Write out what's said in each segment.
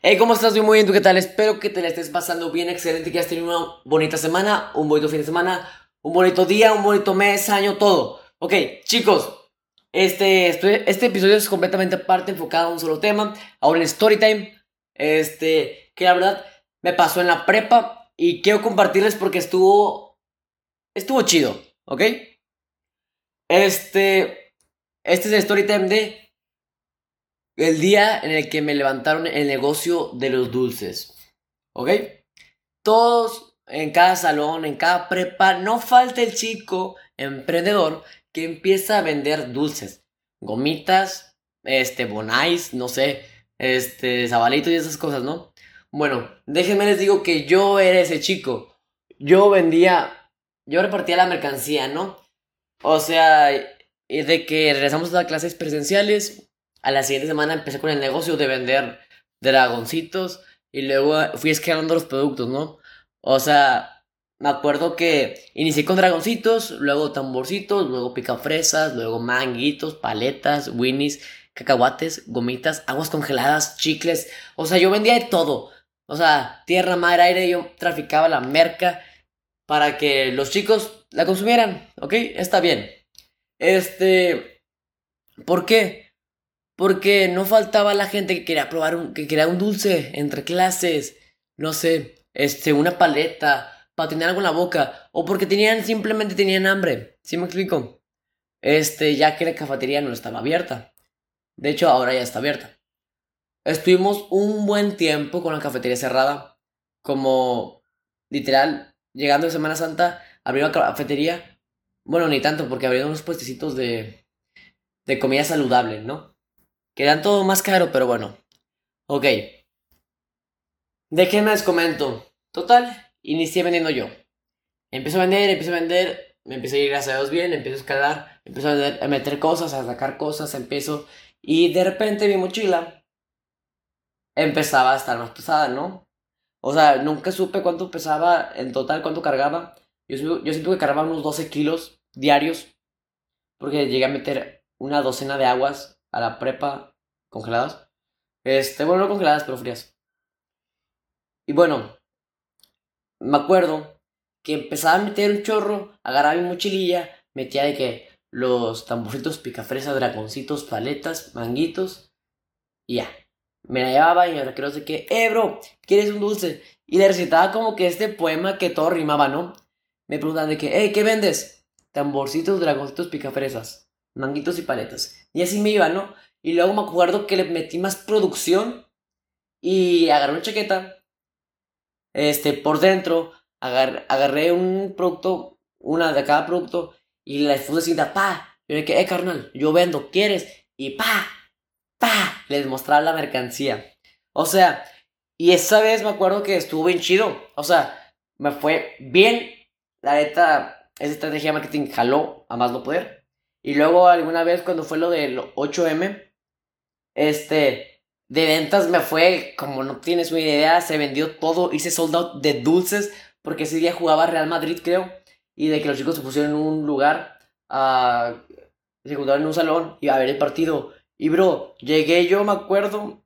Hey, ¿cómo estás? Muy bien, ¿tú qué tal? Espero que te la estés pasando bien, excelente, que hayas tenido una bonita semana, un bonito fin de semana, un bonito día, un bonito mes, año, todo. Ok, chicos, este, este episodio es completamente aparte, enfocado a un solo tema, ahora en Storytime, este, que la verdad me pasó en la prepa y quiero compartirles porque estuvo, estuvo chido, ¿ok? Este, este es el Storytime de el día en el que me levantaron el negocio de los dulces. ¿Ok? Todos en cada salón, en cada prepa, no falta el chico emprendedor que empieza a vender dulces. Gomitas, este, bonais, no sé, este, zabalitos y esas cosas, ¿no? Bueno, déjenme les digo que yo era ese chico. Yo vendía, yo repartía la mercancía, ¿no? O sea, de que regresamos a las clases presenciales, a la siguiente semana empecé con el negocio de vender dragoncitos y luego fui escalando los productos, ¿no? O sea, me acuerdo que inicié con dragoncitos, luego tamborcitos, luego picafresas, luego manguitos, paletas, winnies, cacahuates, gomitas, aguas congeladas, chicles. O sea, yo vendía de todo. O sea, tierra, mar, aire, yo traficaba la merca para que los chicos la consumieran, ¿ok? Está bien. Este... ¿Por qué? Porque no faltaba la gente que quería probar un, que quería un dulce entre clases, no sé, este, una paleta, para tener algo en la boca, o porque tenían, simplemente tenían hambre, ¿sí me explico? Este, ya que la cafetería no estaba abierta. De hecho, ahora ya está abierta. Estuvimos un buen tiempo con la cafetería cerrada, como literal, llegando de Semana Santa, abrió la cafetería. Bueno, ni tanto, porque abrieron unos puestecitos de, de comida saludable, ¿no? Quedan todo más caro, pero bueno. Ok. ¿De qué les comento? Total, inicié vendiendo yo. Empiezo a vender, empiezo a vender, me empiezo a ir gracias a Dios bien, empiezo a escalar, empiezo a, meter cosas, a sacar cosas, empiezo. Y de repente mi mochila empezaba a estar más pesada, ¿no? O sea, nunca supe cuánto pesaba en total, cuánto cargaba. Yo, yo siento que cargaba unos 12 kilos diarios. Porque llegué a meter una docena de aguas a la prepa congeladas. Este, bueno, no congeladas, pero frías. Y bueno, me acuerdo que empezaba a meter un chorro, agarraba mi mochililla, metía de que los tamboritos, picafresas, dragoncitos, paletas, manguitos, y ya. Me la llevaba y me creo de que, eh, bro, ¿quieres un dulce? Y le recitaba como que este poema que todo rimaba, ¿no? Me preguntaban de que, eh, ¿qué vendes? Tamborcitos, dragoncitos, picafresas, manguitos y paletas. Y así me iba, ¿no? Y luego me acuerdo que le metí más producción y agarré una chaqueta. Este, por dentro, agarré un producto, una de cada producto, y le puse cinta, pa. Yo le dije, eh, carnal, yo vendo, ¿quieres? Y pa, pa, les mostraba la mercancía. O sea, y esa vez me acuerdo que estuvo bien chido. O sea, me fue bien. La neta, esa estrategia de marketing jaló a más no poder. Y luego alguna vez cuando fue lo del 8M, este, de ventas me fue, como no tienes una idea, se vendió todo, hice sold out de dulces, porque ese día jugaba Real Madrid, creo, y de que los chicos se pusieron en un lugar, a, se juntaron en un salón y a ver el partido. Y bro, llegué yo, me acuerdo,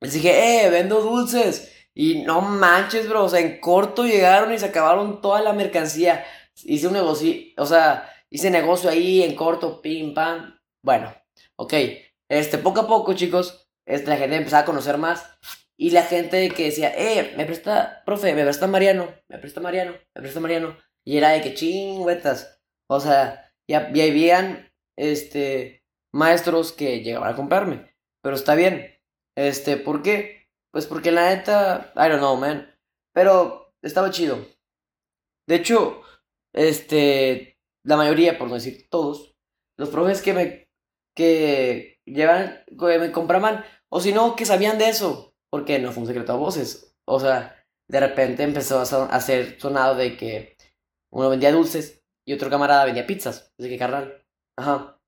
les dije, eh, vendo dulces. Y no manches, bro, o sea, en corto llegaron y se acabaron toda la mercancía. Hice un negocio, o sea, hice negocio ahí en corto, pim, pam. Bueno, ok. Este, poco a poco, chicos, este, la gente empezaba a conocer más. Y la gente que decía, eh, me presta, profe, me presta Mariano, me presta Mariano, me presta Mariano. Y era de que chingüetas. O sea, ya, ya habían, este, maestros que llegaban a comprarme. Pero está bien. Este, ¿por qué? Pues porque la neta, I don't know, man. Pero estaba chido. De hecho, este, la mayoría, por no decir todos, los profes que me, que llevan, que me compraban, o si no, que sabían de eso, porque no fue un secreto a voces. O sea, de repente empezó a hacer sonado de que uno vendía dulces y otro camarada vendía pizzas. Así que, carnal. Ajá.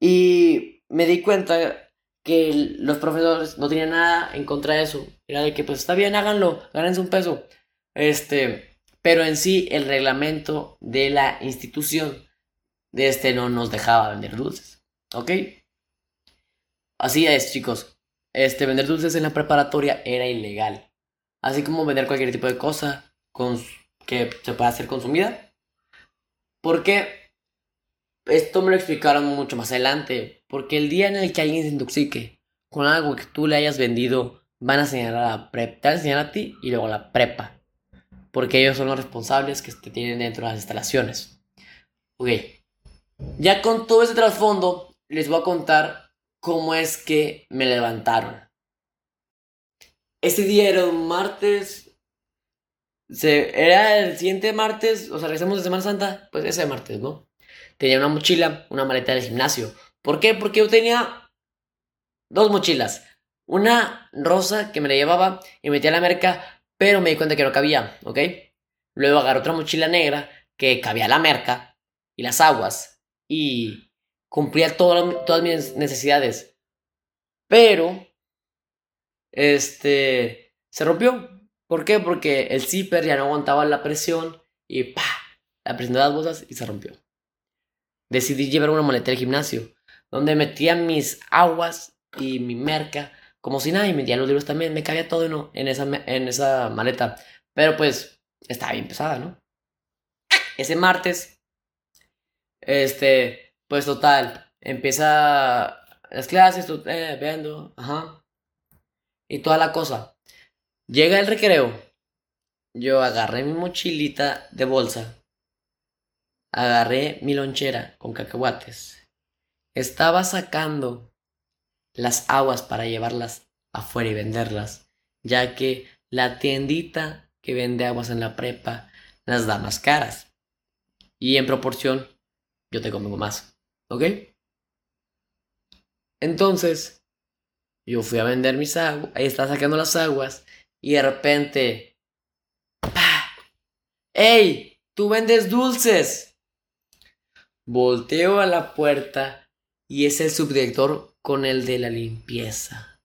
Y me di cuenta que los profesores no tenían nada en contra de eso. Era de que, pues está bien, háganlo, gánense un peso. Este pero en sí el reglamento de la institución de este no nos dejaba vender dulces. ¿Ok? Así es, chicos. este, vender dulces en la preparatoria era ilegal. Así como vender cualquier tipo de cosa que se pueda hacer consumida. Porque esto me lo explicaron mucho más adelante. Porque el día en el que alguien se intoxique con algo que tú le hayas vendido, van a señalar a la prepa. Te van a señalar a ti y luego a la prepa. Porque ellos son los responsables que te tienen dentro de las instalaciones. Ok. Ya con todo ese trasfondo, les voy a contar cómo es que me levantaron. Ese día era un martes. Se, era el siguiente martes, o sea, regresamos de Semana Santa, pues ese martes, ¿no? Tenía una mochila, una maleta del gimnasio. ¿Por qué? Porque yo tenía dos mochilas. Una rosa que me la llevaba y metía a la merca, pero me di cuenta que no cabía, ¿ok? Luego agarré otra mochila negra que cabía la merca y las aguas y cumplía todas mis necesidades. Pero, este, se rompió. ¿Por qué? Porque el zipper ya no aguantaba la presión y ¡pa! La presión de las bolsas y se rompió. Decidí llevar una maleta al gimnasio, donde metía mis aguas y mi merca, como si nada, y metía los libros también, me cabía todo en, en, esa, en esa maleta. Pero pues, estaba bien pesada, ¿no? Ese martes, este, pues total, empieza las clases, eh, viendo, ajá. Y toda la cosa. Llega el recreo. Yo agarré mi mochilita de bolsa. Agarré mi lonchera con cacahuates. Estaba sacando las aguas para llevarlas afuera y venderlas, ya que la tiendita que vende aguas en la prepa las da más caras. Y en proporción, yo te convengo más. ¿Ok? Entonces, yo fui a vender mis aguas, ahí estaba sacando las aguas, y de repente, ¡pah! ¡Ey! ¡Tú vendes dulces! Volteo a la puerta y es el subdirector con el de la limpieza.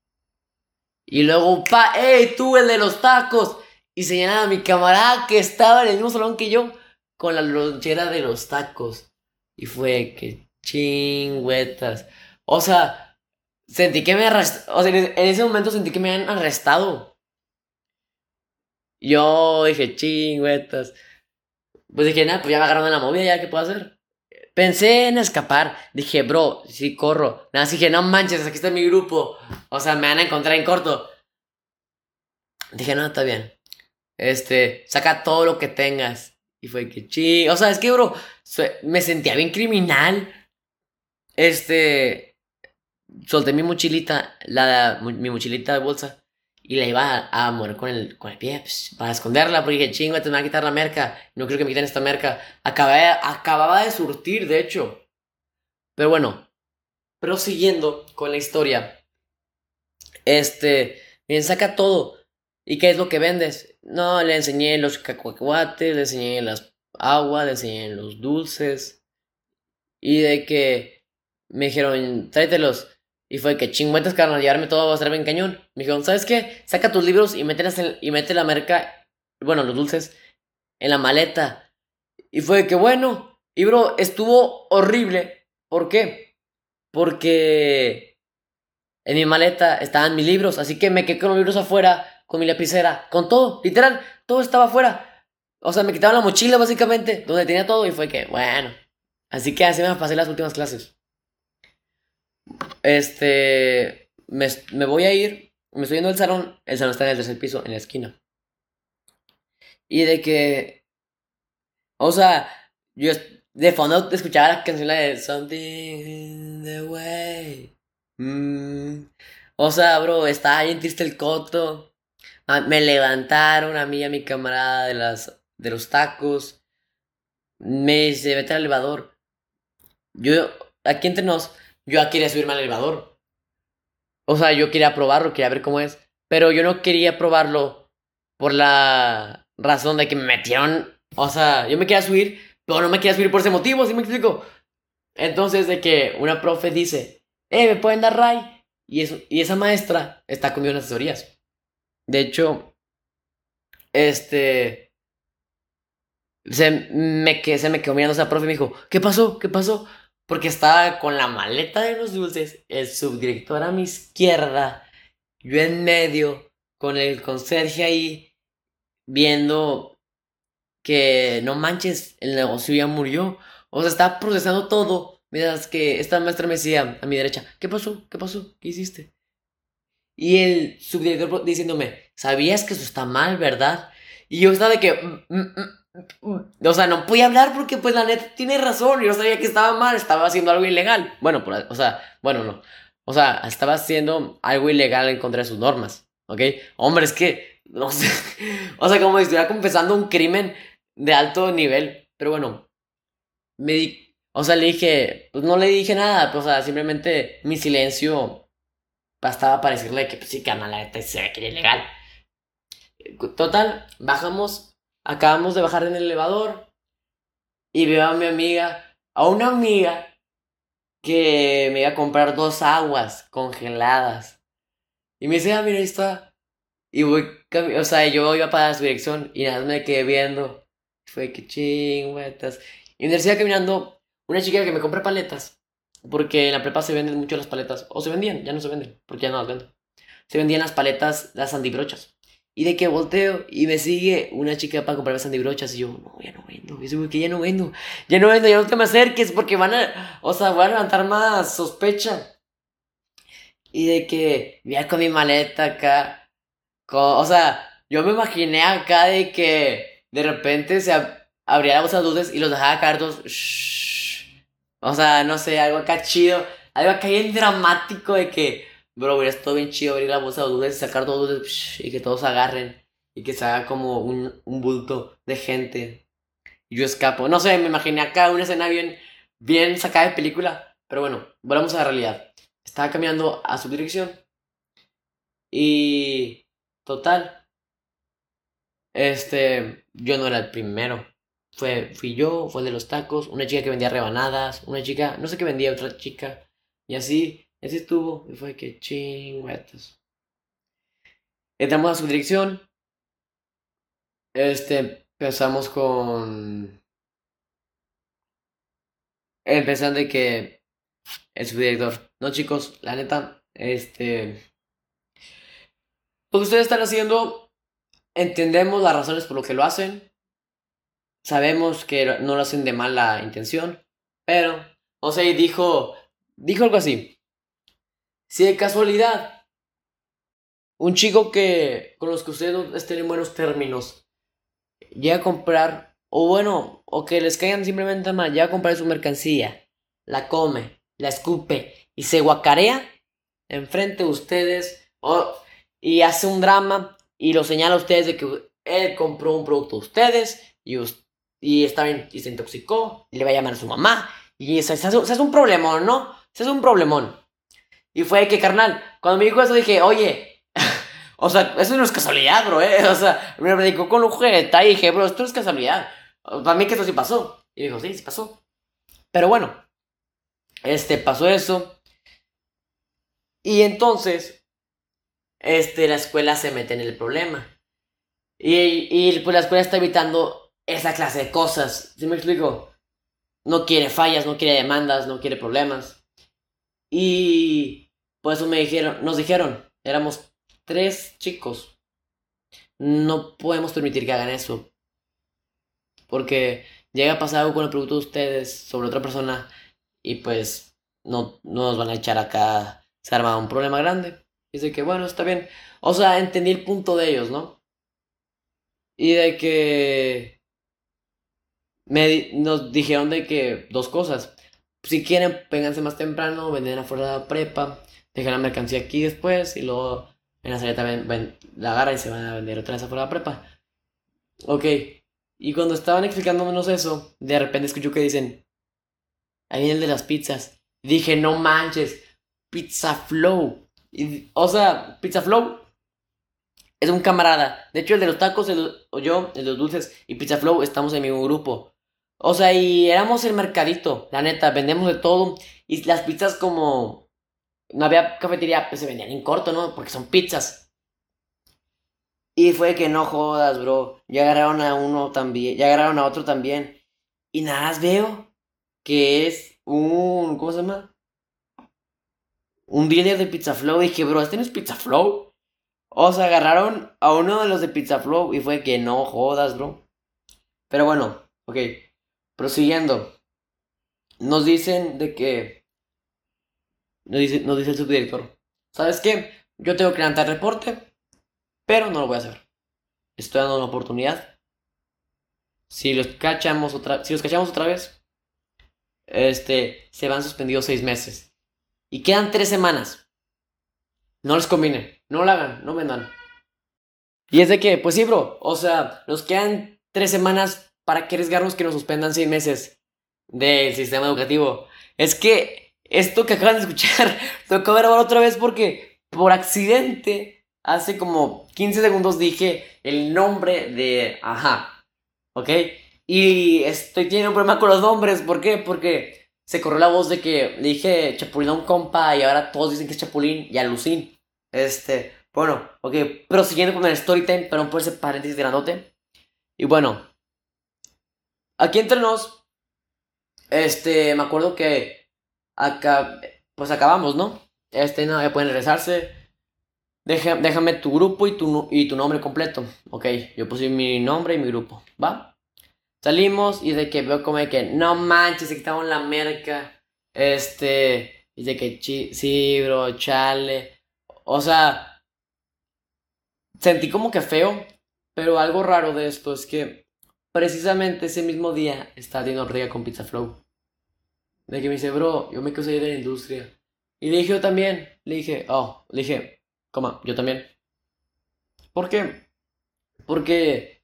Y luego, pa, ¡ey! Tú el de los tacos. Y señalaba a mi camarada que estaba en el mismo salón que yo con la lonchera de los tacos. Y fue que chingüetas. O sea, sentí que me arrestaron. O sea, en ese momento sentí que me habían arrestado. Yo dije, chingüetas. Pues dije, nada, pues ya me agarraron en la movida, ya, ¿qué puedo hacer? Pensé en escapar. Dije, bro, sí corro. Nada, dije, no manches, aquí está mi grupo. O sea, me van a encontrar en corto. Dije, no, está bien. Este, saca todo lo que tengas. Y fue que ching. O sea, es que, bro, me sentía bien criminal. Este. Solté mi mochilita, la, mi mochilita de bolsa, y la iba a, mover con el, con el pie pues, para esconderla, porque dije, chingo, te me van a quitar la merca. No quiero que me quiten esta merca. acababa de surtir, de hecho. Pero bueno, prosiguiendo con la historia. Este, bien, saca todo. ¿Y qué es lo que vendes? No, le enseñé los cacahuates, le enseñé las aguas, le enseñé los dulces. Y de que me dijeron, tráetelos. Y fue que chingüetas, carnal, llevarme todo va a estar bien cañón. Me dijeron, ¿sabes qué? Saca tus libros y, y mete la merca, bueno, los dulces, en la maleta. Y fue que bueno. Y bro, estuvo horrible. ¿Por qué? Porque en mi maleta estaban mis libros. Así que me quedé con los libros afuera, con mi lapicera, con todo. Literal, todo estaba afuera. O sea, me quitaban la mochila básicamente, donde tenía todo. Y fue que, bueno. Así que así me pasé las últimas clases. Este, me, me voy a ir, me estoy yendo al salón, el salón está en el tercer piso, en la esquina. Y de que, o sea, yo de fondo escuchaba la canción de Something in the Way. Mm. O sea, bro, estaba bien triste el coto. Ah, me levantaron a mí y a mi camarada de, las, de los tacos. Me dice, vete al elevador. Yo, aquí entre nos, yo ya quería subirme al elevador. O sea, yo quería probarlo, quería ver cómo es. Pero yo no quería probarlo por la razón de que me metieron. O sea, yo me quería subir, pero no me quería subir por ese motivo, ¿sí me explico? Entonces, de que una profe dice, eh, me pueden dar ray. Y, eso, y esa maestra está conmigo en asesorías. De hecho, este. Se me, se me quedó mirando esa profe y me dijo, ¿qué pasó? ¿Qué pasó? Porque estaba con la maleta de los dulces, el subdirector a mi izquierda yo en medio, con el conserje ahí, viendo que no manches, el negocio ya murió. O sea, estaba procesando todo. Mientras que esta maestra me decía a mi derecha, ¿qué pasó? ¿Qué pasó? ¿Qué hiciste? Y el subdirector diciéndome, ¿sabías que eso está mal, verdad? Y yo estaba de que... Mm, mm, mm, o sea, no podía hablar porque pues la neta tiene razón. Yo sabía que estaba mal, estaba haciendo algo ilegal. Bueno, o sea, bueno, no. O sea, estaba haciendo algo ilegal en contra de sus normas. ¿Ok? Hombre, es que... No sé. O sea, como si estuviera confesando un crimen de alto nivel. Pero bueno. Me di... O sea, le dije... Pues no le dije nada. Pues, o sea, simplemente mi silencio bastaba para decirle que pues sí, canal la neta se ve que era ilegal. Total, bajamos, acabamos de bajar en el elevador y veo a mi amiga, a una amiga que me iba a comprar dos aguas congeladas. Y me dice, ah, mira, ahí está. Y voy, o sea, yo iba para su dirección y nada más me quedé viendo. Fue que chingüetas. Y me decía caminando una chica que me compra paletas. Porque en la prepa se venden mucho las paletas. O se vendían, ya no se venden, porque ya no las venden. Se vendían las paletas, las sandibrochas. Y de que volteo y me sigue una chica para comprarme sandibrochas. Y yo, no, ya no vendo. Y yo, que ya no vendo. Ya no vendo, ya no te me acerques porque van a. O sea, voy a levantar más sospecha. Y de que, mira con mi maleta acá. o sea, yo me imaginé acá de que de repente se abría la bolsa de dulces y los dejaba caer todos. O sea, no sé, algo acá chido. Algo acá bien dramático de que, bro, hubiera estado bien chido abrir la bolsa de dudas y sacar todos y que todos agarren. Y que se haga como un, un bulto de gente. Y yo escapo. No sé, me imaginé acá una escena bien, bien sacada de película. Pero bueno, volvamos a la realidad. Estaba caminando a su dirección. Y. Total. Este. Yo no era el primero. Fue, fui yo, fue el de los tacos, una chica que vendía rebanadas, una chica, no sé qué vendía, otra chica. Y así, así estuvo. Y fue que chingüetas. Entramos a su dirección. Este, empezamos con... Empezando de que el subdirector. No, chicos, la neta, este... Lo que ustedes están haciendo, entendemos las razones por lo que lo hacen. Sabemos que no lo hacen de mala intención, pero, o sea, dijo, dijo algo así. Si de casualidad, un chico que con los que ustedes estén en buenos términos, llega a comprar, o bueno, o que les caigan simplemente mal, llega a comprar su mercancía, la come, la escupe y se guacarea enfrente de ustedes, o, y hace un drama y lo señala a ustedes de que él compró un producto de ustedes y y está y se intoxicó, y le va a llamar a su mamá, y eso, es un problemón, ¿no? Eso es un problemón. Y fue que, carnal, cuando me dijo eso dije, oye, o sea, eso no es casualidad, bro, ¿eh? O sea, me dijo con un juguete y dije, bro, esto no es casualidad. Para mí que esto sí pasó. Y dijo, sí, sí pasó. Pero bueno, este, pasó eso. Y entonces, este, la escuela se mete en el problema. Y, y pues la escuela está evitando esa clase de cosas. ¿Sí me explico? No quiere fallas, no quiere demandas, no quiere problemas. Y por eso me dijeron, nos dijeron, éramos tres chicos. No podemos permitir que hagan eso. Porque llega a pasar algo con el producto de ustedes sobre otra persona y pues no, no nos van a echar acá. Se arma un problema grande. Dice que bueno, está bien. O sea, entendí el punto de ellos, ¿no? Y de que me, nos dijeron de que dos cosas. Si quieren, vénganse más temprano, venden afuera de la prepa, dejen la mercancía aquí después y luego en la salida también la agarran y se van a vender otra vez afuera de la prepa. Ok. Y cuando estaban explicándonos eso, de repente escucho que dicen, ahí viene el de las pizzas. dije, no manches, Pizza Flow. O sea, Pizza Flow es un camarada. De hecho, el de los tacos, o yo, el de los dulces y Pizza Flow, estamos en mi mismo grupo. O sea, y éramos el mercadito, la neta, vendemos de todo. Y las pizzas como no había cafetería, pues se vendían en corto, ¿no? Porque son pizzas. Y fue que no jodas, bro. Ya agarraron a uno también, ya agarraron a otro también. Y nada más veo que es un, ¿cómo se llama? Un dealer de Pizza Flow. Y dije, bro, ¿este no es Pizza Flow? O sea, agarraron a uno de los de Pizza Flow y fue que no jodas, bro. Pero bueno, ok. Prosiguiendo. Nos dicen de que. Nos dice, nos dice el subdirector. ¿Sabes qué? Yo tengo que levantar reporte, pero no lo voy a hacer. Estoy dando una oportunidad. Si los cachamos otra, si los cachamos otra vez, este, se van suspendidos seis meses. Y quedan tres semanas. No les conviene. No lo hagan, no vendan. Y es de que, pues sí, bro. O sea, nos quedan tres semanas para que arriesgarnos que nos suspendan seis meses del sistema educativo. Es que esto que acaban de escuchar, tocó grabar otra vez porque por accidente, hace como 15 segundos dije el nombre de... Ajá. ¿Ok? Y estoy teniendo un problema con los nombres. ¿Por qué? Porque se corrió la voz de que le dije Chapulín a un compa y ahora todos dicen que es Chapulín y Alucín. Este, bueno, ok, prosiguiendo con el story time, pero por ese paréntesis grandote. Y bueno, aquí entre nos, este, me acuerdo que acá, pues acabamos, ¿no? Este, no, ya pueden regresarse. déjame tu grupo y tu, y tu nombre completo. Ok, yo puse mi nombre y mi grupo, ¿va? Salimos y de que veo como de que, no manches, se quitaron la merca. Este, y de que, sí, bro, chale. O sea, sentí como que feo, pero algo raro de esto es que precisamente ese mismo día estaba teniendo ría con Pizza Flow. De que me dice, bro, yo me quiero salir de la industria. Y le dije yo también. Le dije, oh, le dije, coma, yo también. ¿Por qué? Porque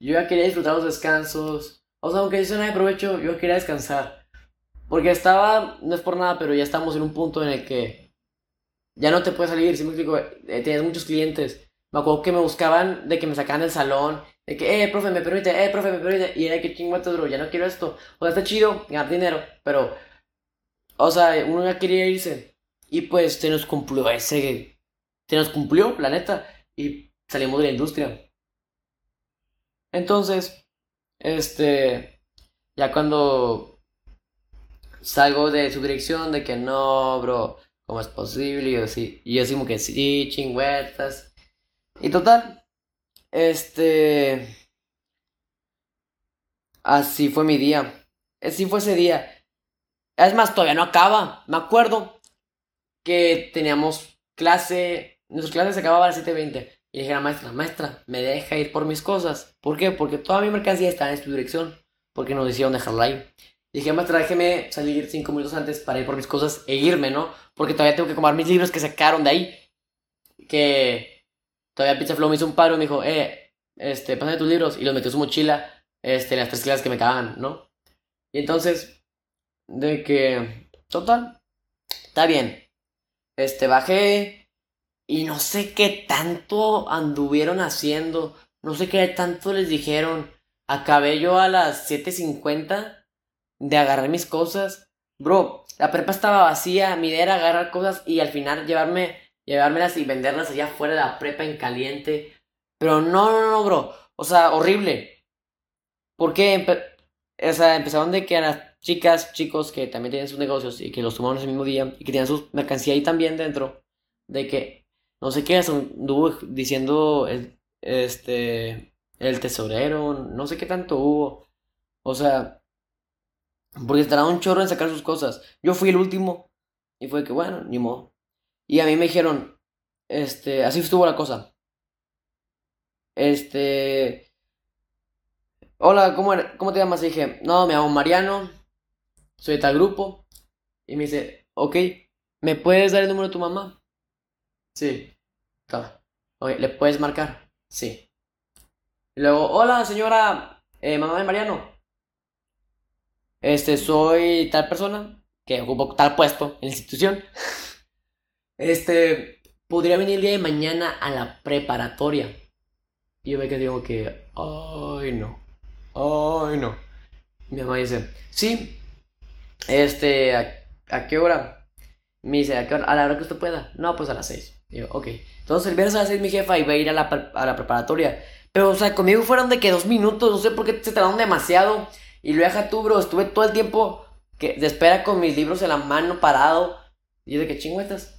yo ya quería disfrutar los descansos. O sea, aunque eso no de provecho, yo quería descansar. Porque estaba, no es por nada, pero ya estamos en un punto en el que ya no te puedes salir. Si me explico, eh, tienes muchos clientes. Me acuerdo que me buscaban de que me sacaban del salón. De que, eh, profe, me permite, eh, profe, me permite. Y era que chinguetos, bro, ya no quiero esto. O sea, está chido ganar dinero, pero. O sea, uno ya quería irse. Y pues se nos cumplió ese. Se nos cumplió, la neta. Y salimos de la industria. Entonces, este, ya cuando salgo de su dirección de que no, bro, ¿cómo es posible? Y yo, sí, y yo como que sí, chingüetas. Y total, este, así fue mi día. Así fue ese día. Es más, todavía no acaba. Me acuerdo que teníamos clase, nuestra clase se acababa a las 7.20. Y dije a la maestra, maestra, me deja ir por mis cosas. ¿Por qué? Porque toda mi mercancía está en su dirección. Porque nos decidieron dejarla ahí. Y dije, maestra, déjeme salir cinco minutos antes para ir por mis cosas e irme, ¿no? Porque todavía tengo que comprar mis libros que sacaron de ahí. Que todavía Pizza Flow me hizo un paro y me dijo, eh, este, pásame tus libros. Y los metió en su mochila, este, las tres clases que me cagan, ¿no? Y entonces, de que, total, está bien. Este, bajé, y no sé qué tanto anduvieron haciendo. No sé qué tanto les dijeron. Acabé yo a las 7.50 de agarrar mis cosas. Bro, la prepa estaba vacía. Mi idea era agarrar cosas y al final llevarme, llevármelas y venderlas allá afuera de la prepa en caliente. Pero no, no, no, bro. O sea, horrible. Porque o sea, empezaron de que a las chicas, chicos que también tienen sus negocios y que los tomaron ese mismo día y que tenían su mercancía ahí también dentro. De que no sé qué, anduvo diciendo este, el tesorero, no sé qué tanto hubo. O sea, porque estará un chorro en sacar sus cosas. Yo fui el último y fue que, bueno, ni modo. Y a mí me dijeron, este, así estuvo la cosa. Este, hola, ¿cómo, ¿cómo te llamas? Y dije, no, me llamo Mariano, soy de tal grupo. Y me dice, ok, ¿me puedes dar el número de tu mamá? Sí. Oye, ¿le puedes marcar? Sí. Y luego, hola señora, eh, mamá de Mariano. Este, soy tal persona que ocupo tal puesto en la institución. Este, podría venir el día de mañana a la preparatoria. Y yo me quedé digo que, ay no, ay no. Mi mamá dice, sí, este, ¿a, qué hora? Me dice, ¿a, qué hora? a la hora que usted pueda. No, pues a las seis. Y yo, ok. Entonces el viernes a las mi jefa iba a ir a la, a la preparatoria. Pero, o sea, conmigo fueron de que dos minutos, no sé por qué se tardaron demasiado. Y luego deja tú, bro, estuve todo el tiempo que, de espera con mis libros en la mano parado. Y yo de que chingüetas.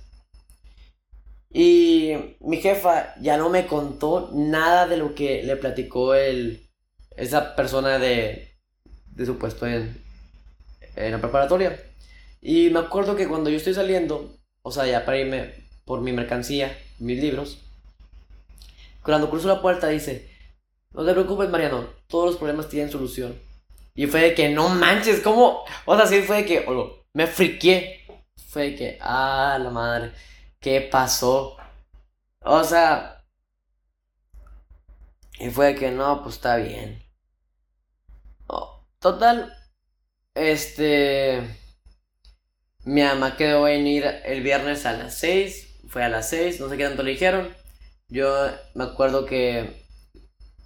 Y mi jefa ya no me contó nada de lo que le platicó el, esa persona de, de su puesto en, en la preparatoria. Y me acuerdo que cuando yo estoy saliendo, o sea, ya para irme por mi mercancía, mis libros, cuando cruzo la puerta dice, no te preocupes Mariano, todos los problemas tienen solución. Y fue de que, no manches, ¿cómo? O sea, sí fue de que, me friqué. Fue de que, ah, la madre, ¿qué pasó? O sea, y fue que, no, pues está bien. total, este, mi mamá quedó en ir el viernes a las 6, fue a las 6, no sé qué tanto le dijeron. Yo me acuerdo que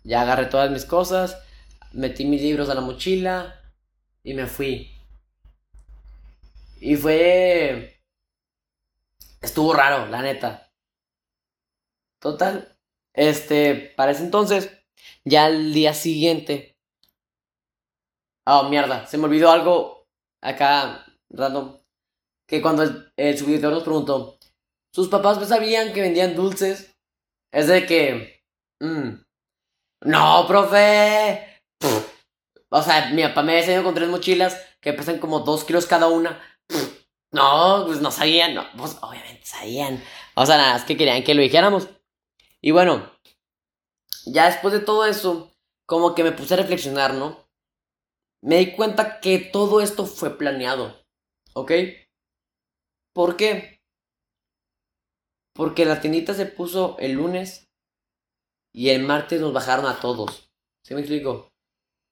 ya agarré todas mis cosas, metí mis libros a la mochila y me fui. Y fue... Estuvo raro, la neta. Total. Este, para ese entonces, ya el día siguiente... Oh, mierda, se me olvidó algo acá, random. Que cuando el, el subidor nos preguntó, ¿sus papás sabían que vendían dulces? Es de que... Mm, no, profe. O sea, mi papá me enseñado con tres mochilas que pesan como dos kilos cada una. No, pues no sabían, no, pues obviamente sabían. O sea, nada, es que querían que lo dijéramos. Y bueno, ya después de todo eso, como que me puse a reflexionar, ¿no? Me di cuenta que todo esto fue planeado, ¿ok? ¿Por qué? Porque la tiendita se puso el lunes y el martes nos bajaron a todos. ¿Sí me explico?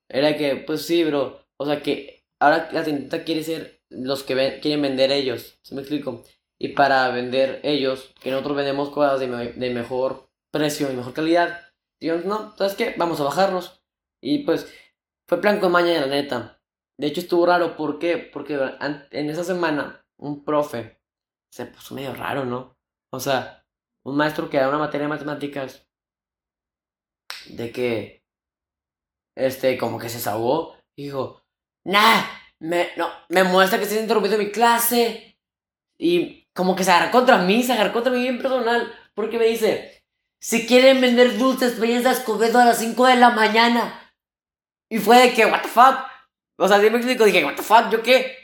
Era que, pues sí, bro. O sea que ahora la tiendita quiere ser los que quieren vender ellos. ¿Sí me explico? Y para vender ellos, que nosotros vendemos cosas de, de mejor precio y mejor calidad. Digo, no, ¿sabes qué? Vamos a bajarlos. Y pues fue plan con maña, la neta. De hecho estuvo raro, ¿por qué? Porque en esa semana un profe se puso medio raro, ¿no? O sea, un maestro que da una materia de matemáticas de que, este, como que se y dijo, nah, me, no, me muestra que se ha interrumpido mi clase. Y como que se agarró contra mí, se agarró contra mí bien personal, porque me dice, si quieren vender dulces, vayan a Escobedo a las 5 de la mañana. Y fue de que, what the fuck. O sea, sí me explico, dije, what the fuck, ¿yo qué?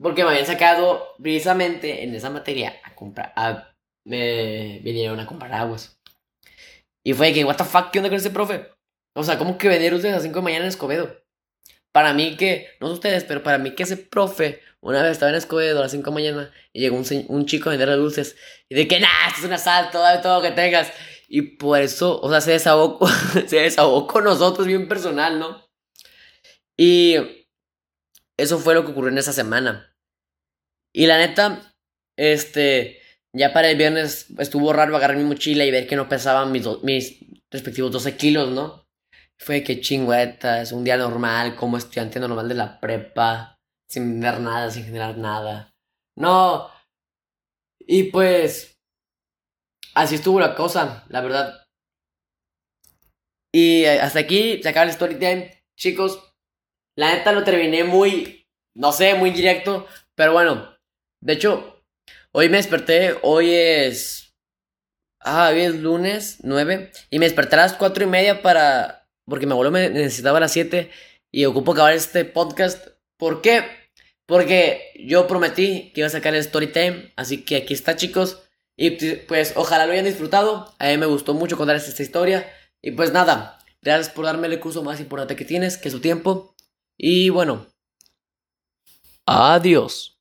Porque me habían sacado precisamente en esa materia a comprar, a, me vinieron a comprar aguas. Y fue que, what the fuck, ¿qué onda con ese profe? O sea, ¿cómo que venir ustedes a las 5 de mañana en Escobedo? Para mí que, no sé ustedes, pero para mí que ese profe una vez estaba en Escobedo a las 5 de mañana y llegó un, un chico a vender dulces y de que, nah, esto es un asalto, dame todo lo que tengas. Y por eso, o sea, se desahogó, se desahogó con nosotros bien personal, ¿no? Y eso fue lo que ocurrió en esa semana. Y la neta, este, ya para el viernes estuvo raro agarrar mi mochila y ver que no pesaban mis, mis respectivos 12 kilos, ¿no? Fue que chingüeta, es un día normal, como estudiante normal de la prepa, sin ver nada, sin generar nada. No. Y pues, así estuvo la cosa, la verdad. Y hasta aquí se acaba el story time. Chicos, la neta lo terminé muy, no sé, muy directo. Pero bueno, de hecho, Hoy me desperté, hoy es... Ah, hoy es lunes 9 y me desperté a las 4 y media para... Porque mi abuelo me necesitaba a las 7 y ocupo acabar este podcast. ¿Por qué? Porque yo prometí que iba a sacar el story time, así que aquí está chicos. Y pues ojalá lo hayan disfrutado. A mí me gustó mucho contarles esta historia. Y pues nada, gracias por darme el curso más importante que tienes, que es su tiempo. Y bueno, adiós.